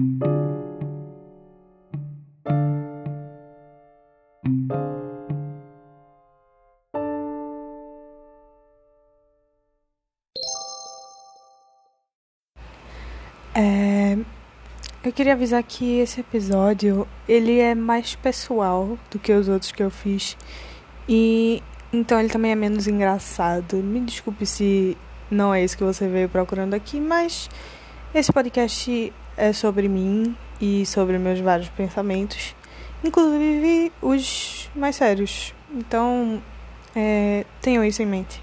É, eu queria avisar que esse episódio ele é mais pessoal do que os outros que eu fiz e então ele também é menos engraçado. Me desculpe se não é isso que você veio procurando aqui, mas esse podcast é sobre mim e sobre meus vários pensamentos, inclusive os mais sérios. Então, é, tenham isso em mente.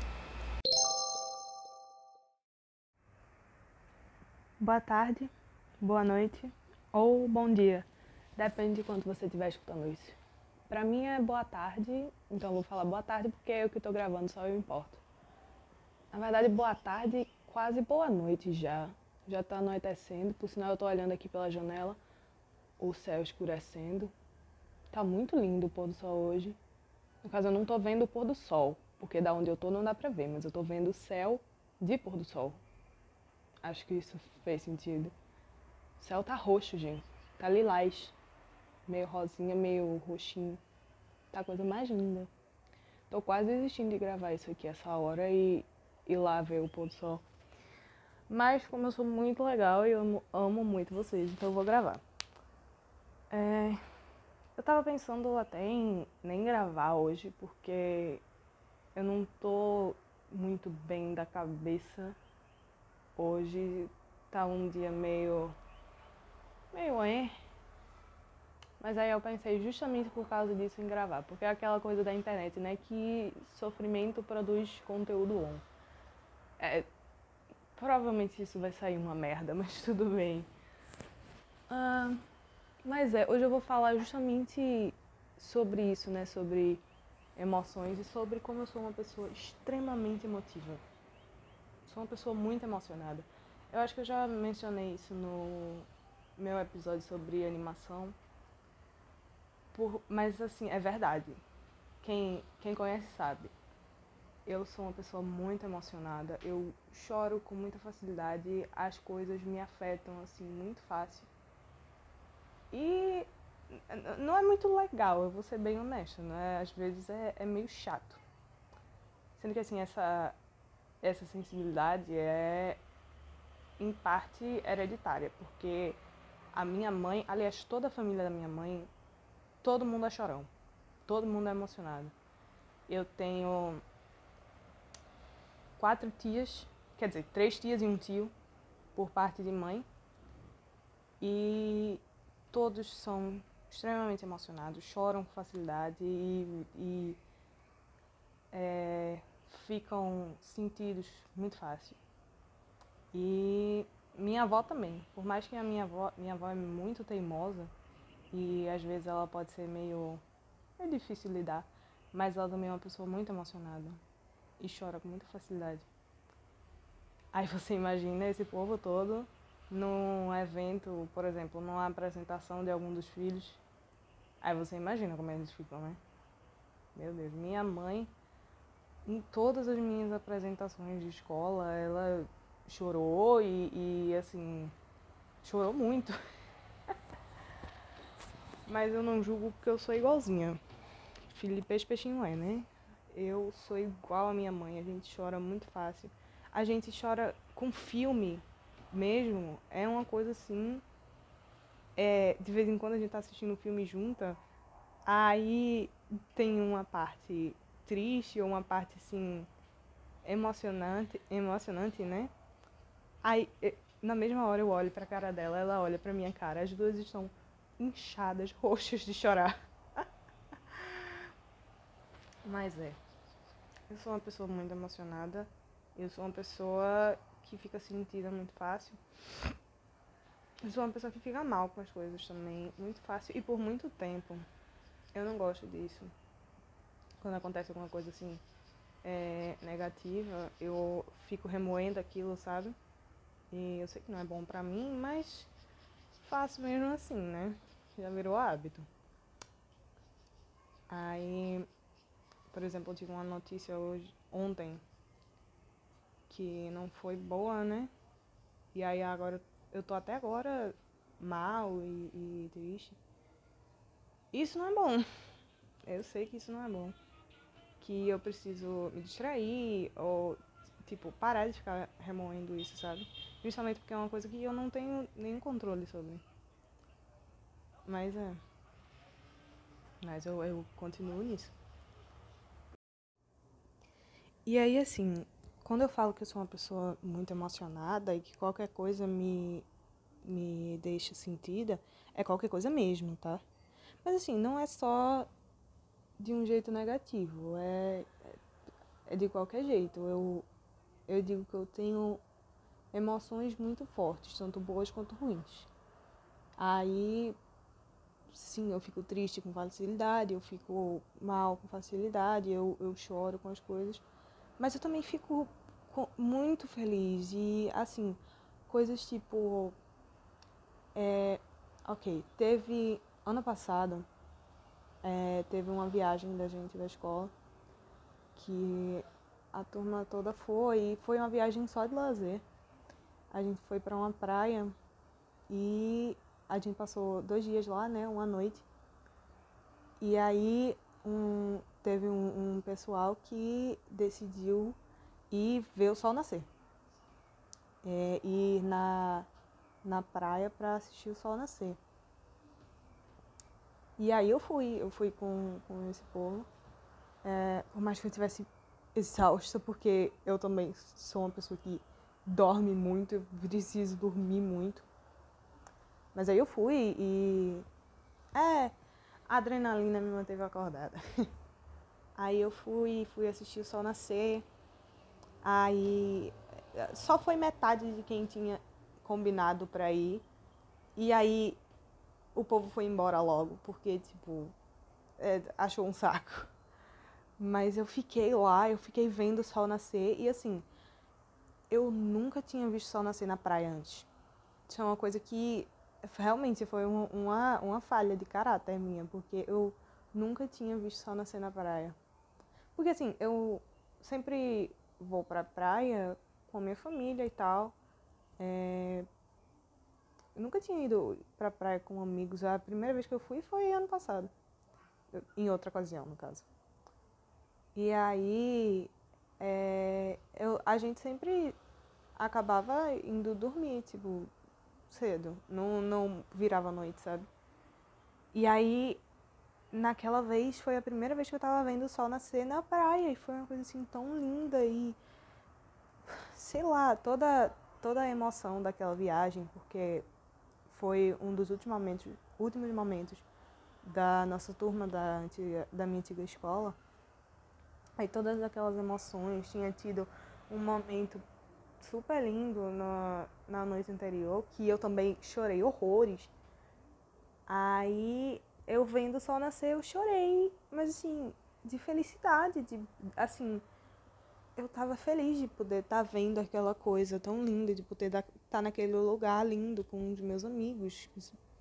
Boa tarde, boa noite ou bom dia. Depende de quando você estiver escutando isso. Pra mim é boa tarde, então vou falar boa tarde porque é eu que tô gravando, só eu importo. Na verdade, boa tarde, quase boa noite já. Já tá anoitecendo, por sinal eu tô olhando aqui pela janela, o céu escurecendo. Tá muito lindo o pôr do sol hoje. No caso, eu não tô vendo o pôr do sol, porque da onde eu tô não dá pra ver, mas eu tô vendo o céu de pôr do sol. Acho que isso fez sentido. O céu tá roxo, gente. Tá lilás. Meio rosinha, meio roxinho. Tá a coisa mais linda. Tô quase desistindo de gravar isso aqui essa hora e ir lá ver o pôr do sol. Mas como eu sou muito legal e eu amo, amo muito vocês, então eu vou gravar. É, eu tava pensando até em nem gravar hoje, porque eu não tô muito bem da cabeça Hoje tá um dia meio. meio é. Mas aí eu pensei justamente por causa disso em gravar, porque é aquela coisa da internet, né? Que sofrimento produz conteúdo bom. É, provavelmente isso vai sair uma merda, mas tudo bem. Ah, mas é, hoje eu vou falar justamente sobre isso, né? Sobre emoções e sobre como eu sou uma pessoa extremamente emotiva sou uma pessoa muito emocionada. Eu acho que eu já mencionei isso no meu episódio sobre animação. Por, mas assim, é verdade. Quem, quem conhece sabe. Eu sou uma pessoa muito emocionada. Eu choro com muita facilidade. As coisas me afetam assim muito fácil. E não é muito legal, eu vou ser bem honesta, né? Às vezes é, é meio chato. Sendo que assim, essa essa sensibilidade é em parte hereditária, porque a minha mãe, aliás, toda a família da minha mãe, todo mundo é chorão, todo mundo é emocionado. Eu tenho quatro tias, quer dizer, três tias e um tio por parte de mãe, e todos são extremamente emocionados, choram com facilidade e, e é, ficam sentidos muito fácil. E minha avó também. Por mais que a minha avó, minha avó é muito teimosa e às vezes ela pode ser meio é difícil lidar, mas ela também é uma pessoa muito emocionada e chora com muita facilidade. Aí você imagina esse povo todo num evento, por exemplo, numa apresentação de algum dos filhos. Aí você imagina como eles ficam, né? Meu Deus, minha mãe em todas as minhas apresentações de escola, ela chorou e, e assim, chorou muito. Mas eu não julgo porque eu sou igualzinha. Felipe Peixinho é, né? Eu sou igual a minha mãe, a gente chora muito fácil. A gente chora com filme mesmo, é uma coisa assim. É, de vez em quando a gente tá assistindo um filme junta, aí tem uma parte triste ou uma parte assim emocionante, emocionante, né? Aí na mesma hora eu olho para a cara dela, ela olha para minha cara, as duas estão inchadas, roxas de chorar. Mas é. Eu sou uma pessoa muito emocionada. Eu sou uma pessoa que fica sentida muito fácil. Eu sou uma pessoa que fica mal com as coisas também, muito fácil e por muito tempo. Eu não gosto disso quando acontece alguma coisa assim é, negativa, eu fico remoendo aquilo, sabe? E eu sei que não é bom pra mim, mas faço mesmo assim, né? Já virou hábito. Aí, por exemplo, eu tive uma notícia hoje, ontem, que não foi boa, né? E aí agora eu tô até agora mal e, e triste. Isso não é bom. Eu sei que isso não é bom. Que eu preciso me distrair ou, tipo, parar de ficar remoendo isso, sabe? Principalmente porque é uma coisa que eu não tenho nenhum controle sobre. Mas é. Mas eu, eu continuo nisso. E aí, assim, quando eu falo que eu sou uma pessoa muito emocionada e que qualquer coisa me, me deixa sentida, é qualquer coisa mesmo, tá? Mas assim, não é só de um jeito negativo, é, é de qualquer jeito. Eu, eu digo que eu tenho emoções muito fortes, tanto boas quanto ruins. Aí, sim, eu fico triste com facilidade, eu fico mal com facilidade, eu, eu choro com as coisas. Mas eu também fico muito feliz e, assim, coisas tipo. É, ok, teve. Ano passado, é, teve uma viagem da gente da escola que a turma toda foi e foi uma viagem só de lazer. A gente foi para uma praia e a gente passou dois dias lá, né? Uma noite. E aí um, teve um, um pessoal que decidiu ir ver o sol nascer. É, ir na, na praia para assistir o sol nascer. E aí eu fui, eu fui com, com esse povo. É, por mais que eu estivesse exausta, porque eu também sou uma pessoa que dorme muito, eu preciso dormir muito. Mas aí eu fui e. É, a adrenalina me manteve acordada. Aí eu fui, fui assistir o sol nascer. Aí só foi metade de quem tinha combinado para ir. E aí o povo foi embora logo, porque tipo, é, achou um saco. Mas eu fiquei lá, eu fiquei vendo o sol nascer e assim, eu nunca tinha visto o sol nascer na praia antes. Isso é uma coisa que realmente foi uma, uma, uma falha de caráter minha, porque eu nunca tinha visto sol nascer na praia. Porque assim, eu sempre vou pra praia com a minha família e tal. É... Eu nunca tinha ido pra praia com amigos. A primeira vez que eu fui foi ano passado. Em outra ocasião, no caso. E aí, é... eu, a gente sempre acabava indo dormir, tipo, cedo. Não, não virava noite, sabe? E aí, naquela vez foi a primeira vez que eu tava vendo o sol nascer na praia e foi uma coisa assim tão linda e sei lá, toda toda a emoção daquela viagem, porque foi um dos últimos momentos, últimos momentos da nossa turma da antiga, da minha antiga escola. Aí todas aquelas emoções, tinha tido um momento super lindo na, na noite anterior, que eu também chorei horrores. Aí eu vendo o sol nascer, eu chorei, mas assim, de felicidade, de assim, eu tava feliz de poder estar tá vendo aquela coisa tão linda, de poder estar tá naquele lugar lindo com dos meus amigos,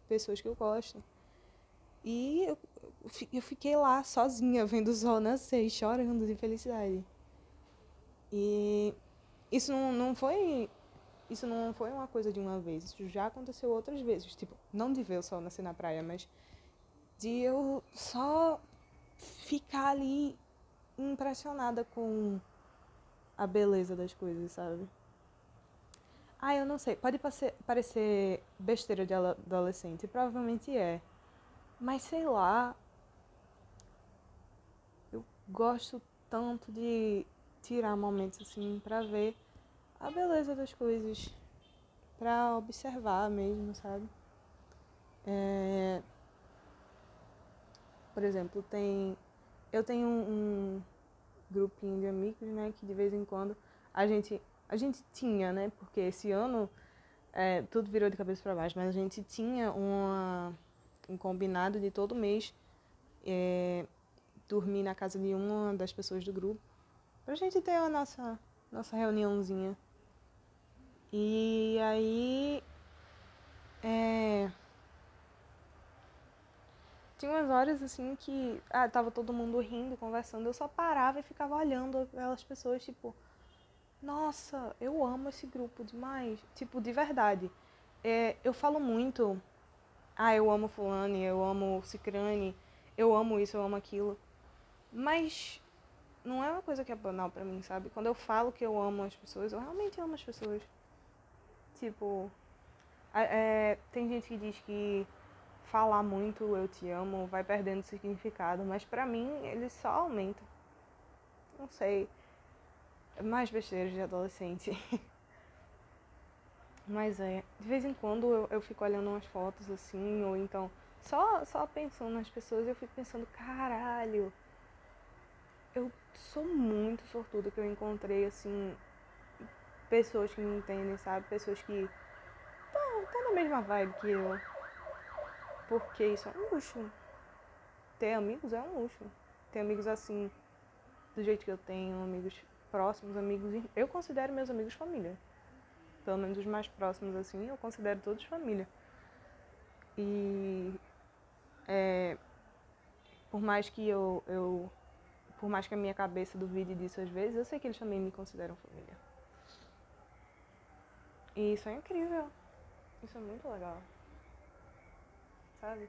pessoas que eu gosto. E eu, eu fiquei lá sozinha vendo o sol nascer, chorando de felicidade. E isso não, não foi isso não foi uma coisa de uma vez, isso já aconteceu outras vezes, tipo, não de ver o sol nascer na praia, mas de eu só ficar ali impressionada com a beleza das coisas, sabe? Ah, eu não sei, pode parecer besteira de adolescente, provavelmente é. Mas sei lá, eu gosto tanto de tirar momentos assim para ver a beleza das coisas, para observar mesmo, sabe? É, por exemplo, tem. Eu tenho um, um grupinho de amigos, né, que de vez em quando a gente. A gente tinha, né? Porque esse ano é, tudo virou de cabeça para baixo, mas a gente tinha uma, um combinado de todo mês é, dormir na casa de uma das pessoas do grupo. Pra gente ter a nossa, nossa reuniãozinha. E aí. É, tinha umas horas assim que ah, tava todo mundo rindo, conversando, eu só parava e ficava olhando aquelas pessoas, tipo, nossa, eu amo esse grupo demais. Tipo, de verdade. É, eu falo muito ah, eu amo fulano, eu amo cicrane, eu amo isso, eu amo aquilo. Mas não é uma coisa que é banal pra mim, sabe? Quando eu falo que eu amo as pessoas, eu realmente amo as pessoas. Tipo, é, tem gente que diz que falar muito eu te amo vai perdendo significado, mas pra mim ele só aumenta. Não sei. É mais besteiras de adolescente. mas é, de vez em quando eu, eu fico olhando umas fotos assim, ou então só, só pensando nas pessoas, eu fico pensando, caralho, eu sou muito sortuda que eu encontrei, assim, pessoas que me entendem, sabe? Pessoas que estão na mesma vibe que eu. Porque isso é um luxo. Ter amigos é um luxo. Ter amigos assim, do jeito que eu tenho, amigos próximos, amigos. Eu considero meus amigos família. Pelo menos os mais próximos, assim, eu considero todos família. E. É, por mais que eu, eu. Por mais que a minha cabeça duvide disso às vezes, eu sei que eles também me consideram família. E isso é incrível. Isso é muito legal. Sabe?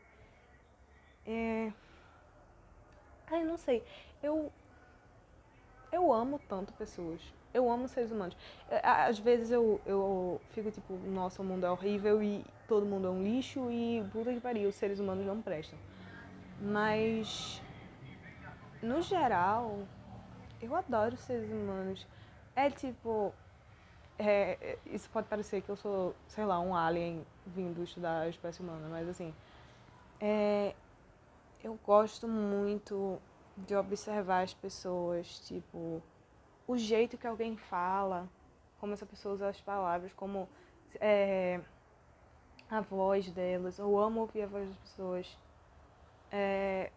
É. Ai, não sei. Eu. Eu amo tanto pessoas. Eu amo seres humanos. É, às vezes eu, eu fico tipo, nossa, o mundo é horrível e todo mundo é um lixo e puta que pariu, os seres humanos não prestam. Mas. No geral, eu adoro seres humanos. É tipo, é, isso pode parecer que eu sou, sei lá, um alien vindo estudar a espécie humana, mas assim, é, eu gosto muito de observar as pessoas, tipo, o jeito que alguém fala, como essa pessoa usa as palavras, como é, a voz delas. Eu amo ouvir a voz das pessoas. É,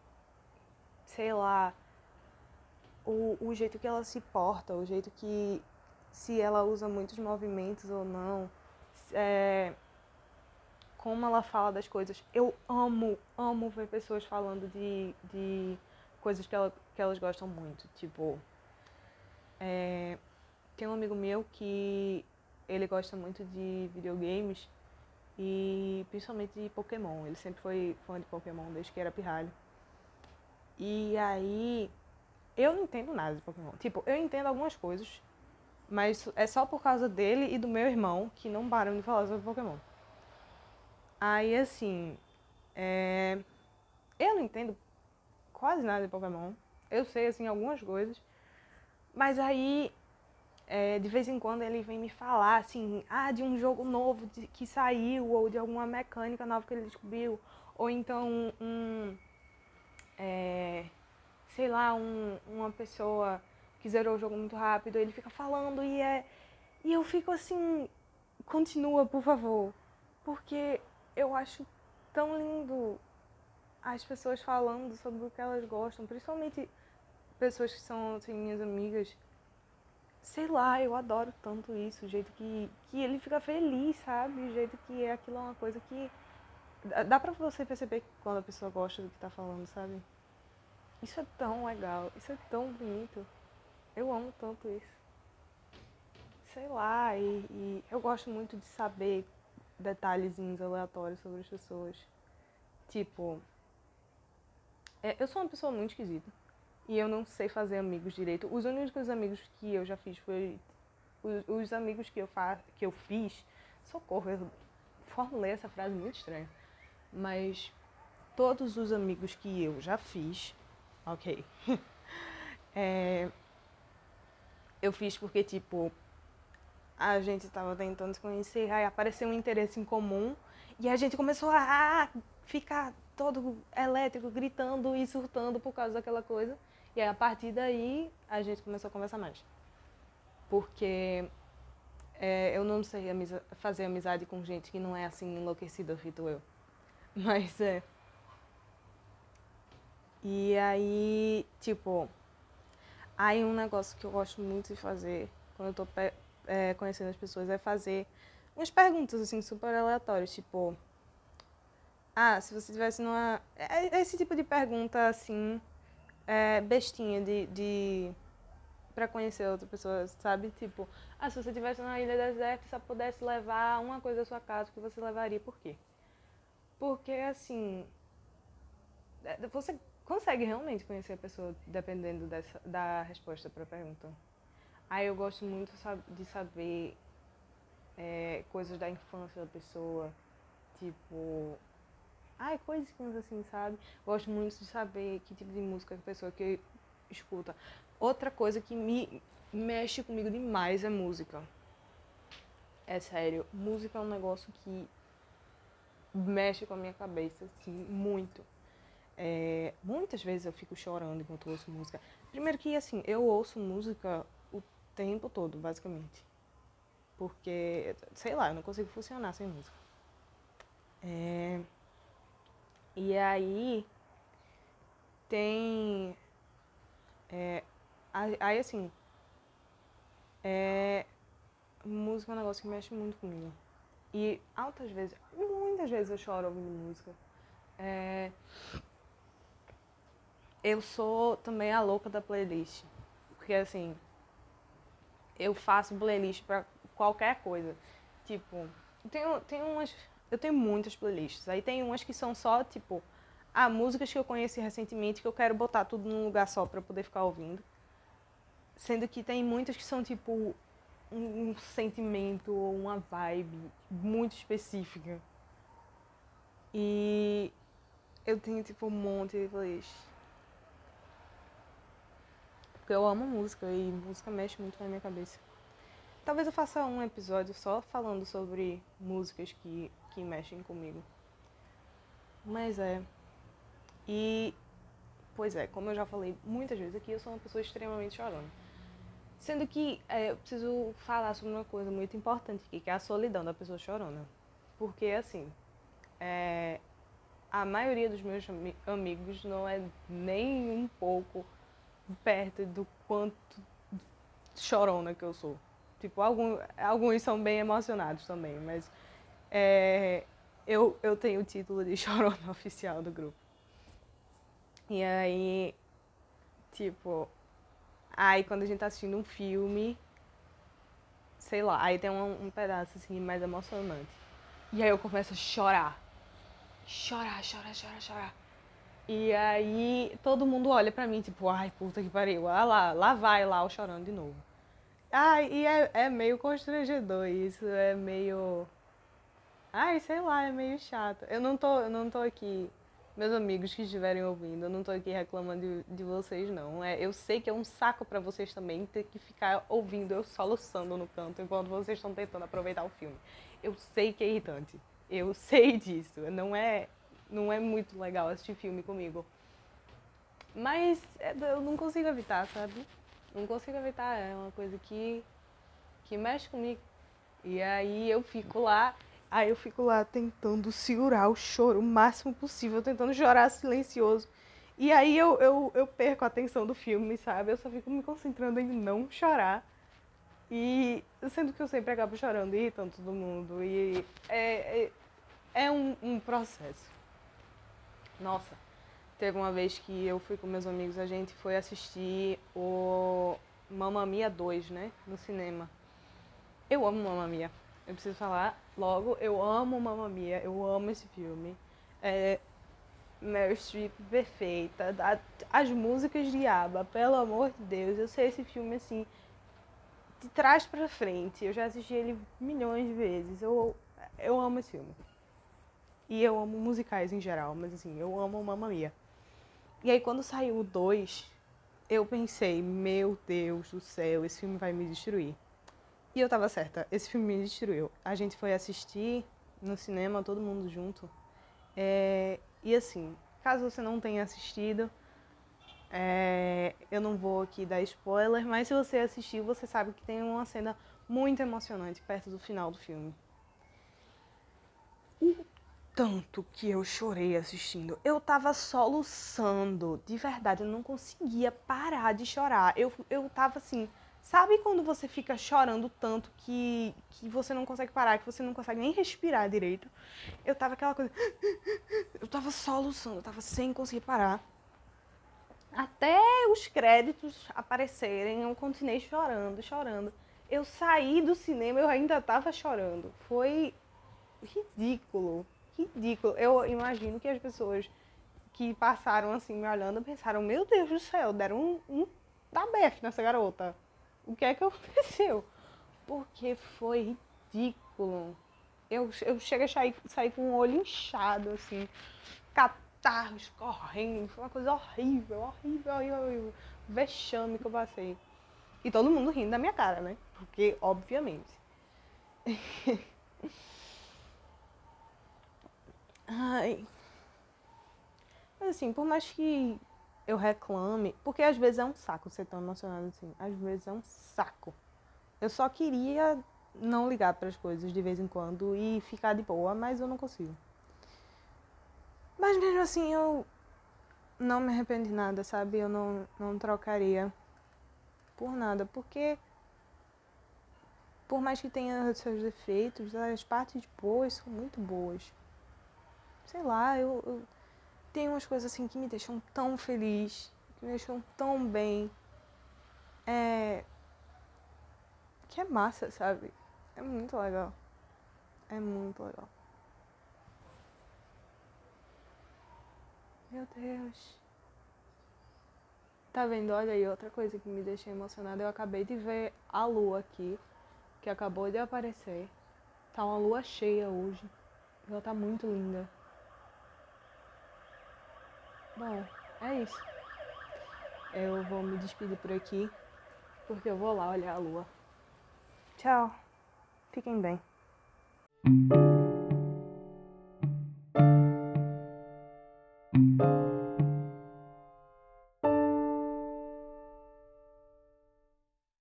sei lá, o, o jeito que ela se porta, o jeito que se ela usa muitos movimentos ou não, é, como ela fala das coisas. Eu amo, amo ver pessoas falando de, de coisas que, ela, que elas gostam muito. Tipo, é, tem um amigo meu que ele gosta muito de videogames e principalmente de Pokémon. Ele sempre foi fã de Pokémon desde que era pirralho. E aí, eu não entendo nada de Pokémon. Tipo, eu entendo algumas coisas, mas é só por causa dele e do meu irmão que não param de falar sobre Pokémon. Aí, assim, é... eu não entendo quase nada de Pokémon. Eu sei, assim, algumas coisas. Mas aí, é, de vez em quando, ele vem me falar, assim, ah, de um jogo novo de, que saiu, ou de alguma mecânica nova que ele descobriu. Ou então, um... É, sei lá, um, uma pessoa que zerou o jogo muito rápido, ele fica falando e é. E eu fico assim, continua, por favor. Porque eu acho tão lindo as pessoas falando sobre o que elas gostam, principalmente pessoas que são assim, minhas amigas. Sei lá, eu adoro tanto isso, o jeito que, que ele fica feliz, sabe? O jeito que é aquilo é uma coisa que. Dá pra você perceber quando a pessoa gosta do que tá falando, sabe? Isso é tão legal, isso é tão bonito. Eu amo tanto isso. Sei lá, e, e eu gosto muito de saber detalhezinhos aleatórios sobre as pessoas. Tipo, é, eu sou uma pessoa muito esquisita. E eu não sei fazer amigos direito. Os únicos amigos que eu já fiz foi. Os, os amigos que eu, fa, que eu fiz. Socorro, eu formulei essa frase muito estranha. Mas todos os amigos que eu já fiz. Ok. é, eu fiz porque, tipo, a gente estava tentando se conhecer, aí apareceu um interesse em comum e a gente começou a ficar todo elétrico, gritando e surtando por causa daquela coisa. E aí, a partir daí, a gente começou a conversar mais. Porque é, eu não sei fazer amizade com gente que não é assim enlouquecida, feito eu. Mas é. E aí, tipo, Aí um negócio que eu gosto muito de fazer quando eu tô é, conhecendo as pessoas é fazer umas perguntas assim super aleatórias, tipo, ah, se você tivesse numa é, é esse tipo de pergunta assim, é, bestinha de, de para conhecer outra pessoa, sabe? Tipo, ah, se você tivesse numa ilha deserta e só pudesse levar uma coisa da sua casa, que você levaria por quê? Porque, assim, é, você consegue realmente conhecer a pessoa dependendo dessa, da resposta para a pergunta. Aí eu gosto muito de saber é, coisas da infância da pessoa, tipo. Ai, coisinhas assim, sabe? Gosto muito de saber que tipo de música a pessoa que escuta. Outra coisa que me mexe comigo demais é música. É sério, música é um negócio que mexe com a minha cabeça, assim, muito. É, muitas vezes eu fico chorando enquanto ouço música. Primeiro que, assim, eu ouço música tempo todo, basicamente. Porque, sei lá, eu não consigo funcionar sem música. É... E aí tem. É... Aí assim. É... Música é um negócio que mexe muito comigo. E altas vezes, muitas vezes eu choro ouvindo música. É... Eu sou também a louca da playlist. Porque assim, eu faço playlist pra qualquer coisa. Tipo, tenho, tenho umas. Eu tenho muitas playlists. Aí tem umas que são só, tipo, ah, músicas que eu conheci recentemente que eu quero botar tudo num lugar só para poder ficar ouvindo. Sendo que tem muitas que são, tipo, um, um sentimento ou uma vibe muito específica. E eu tenho, tipo, um monte de playlists. Porque eu amo música e música mexe muito na minha cabeça. Talvez eu faça um episódio só falando sobre músicas que, que mexem comigo. Mas é. E, pois é, como eu já falei muitas vezes aqui, eu sou uma pessoa extremamente chorona. Sendo que é, eu preciso falar sobre uma coisa muito importante aqui, que é a solidão da pessoa chorona. Porque, assim, é, a maioria dos meus amigos não é nem um pouco perto do quanto chorona que eu sou. Tipo, algum, alguns são bem emocionados também, mas é, eu, eu tenho o título de chorona oficial do grupo. E aí, tipo, aí quando a gente tá assistindo um filme, sei lá, aí tem um, um pedaço assim mais emocionante. E aí eu começo a chorar. Chorar, chorar, chorar, chorar. E aí todo mundo olha pra mim, tipo, ai, puta que pariu. Ah lá, lá vai lá o chorando de novo. Ai, e é, é meio constrangedor isso, é meio. Ai, sei lá, é meio chato. Eu não tô, eu não tô aqui, meus amigos que estiverem ouvindo, eu não tô aqui reclamando de, de vocês, não. É, eu sei que é um saco para vocês também ter que ficar ouvindo eu soluçando no canto enquanto vocês estão tentando aproveitar o filme. Eu sei que é irritante. Eu sei disso. Não é, não é muito legal assistir filme comigo. Mas é, eu não consigo evitar, sabe? não consigo evitar, é uma coisa que, que mexe comigo. E aí eu fico lá, aí eu fico lá tentando segurar o choro o máximo possível, tentando chorar silencioso. E aí eu, eu, eu perco a atenção do filme, sabe? Eu só fico me concentrando em não chorar. E sendo que eu sempre acabo chorando e irritando todo mundo. E é, é, é um, um processo. Nossa. Teve uma vez que eu fui com meus amigos, a gente foi assistir o Mamma Mia 2, né? No cinema. Eu amo Mamma Mia. Eu preciso falar logo, eu amo Mamma Mia, eu amo esse filme. É, Meryl Streep perfeita, as músicas de ABBA, pelo amor de Deus, eu sei esse filme assim, de trás para frente. Eu já assisti ele milhões de vezes. Eu, eu amo esse filme. E eu amo musicais em geral, mas assim, eu amo Mamma Mia. E aí quando saiu o 2, eu pensei, meu Deus do céu, esse filme vai me destruir. E eu tava certa, esse filme me destruiu. A gente foi assistir no cinema, todo mundo junto. É, e assim, caso você não tenha assistido, é, eu não vou aqui dar spoiler, mas se você assistiu, você sabe que tem uma cena muito emocionante perto do final do filme. Tanto que eu chorei assistindo. Eu tava soluçando, de verdade, eu não conseguia parar de chorar. Eu, eu tava assim, sabe quando você fica chorando tanto que, que você não consegue parar, que você não consegue nem respirar direito? Eu tava aquela coisa. Eu tava soluçando, eu tava sem conseguir parar. Até os créditos aparecerem, eu continuei chorando, chorando. Eu saí do cinema, eu ainda tava chorando. Foi ridículo ridículo. Eu imagino que as pessoas que passaram assim me olhando pensaram, meu Deus do céu, deram um, um nessa garota. O que é que aconteceu? Porque foi ridículo. Eu, eu chego a sair, sair com o olho inchado, assim, catarros correndo, foi uma coisa horrível, horrível, horrível, horrível. Vexame que eu passei. E todo mundo rindo da minha cara, né? Porque, obviamente. Ai. Mas assim, por mais que eu reclame, porque às vezes é um saco ser tão emocionado assim, às vezes é um saco. Eu só queria não ligar para as coisas de vez em quando e ficar de boa, mas eu não consigo. Mas mesmo assim, eu não me arrependo de nada, sabe? Eu não, não trocaria por nada, porque por mais que tenha seus defeitos, as partes boas são muito boas. Sei lá, eu, eu tenho umas coisas assim que me deixam tão feliz, que me deixam tão bem. É. Que é massa, sabe? É muito legal. É muito legal. Meu Deus. Tá vendo? Olha aí, outra coisa que me deixa emocionada. Eu acabei de ver a lua aqui que acabou de aparecer. Tá uma lua cheia hoje. Ela tá muito linda. Bom, é isso. Eu vou me despedir por aqui, porque eu vou lá olhar a lua. Tchau. Fiquem bem.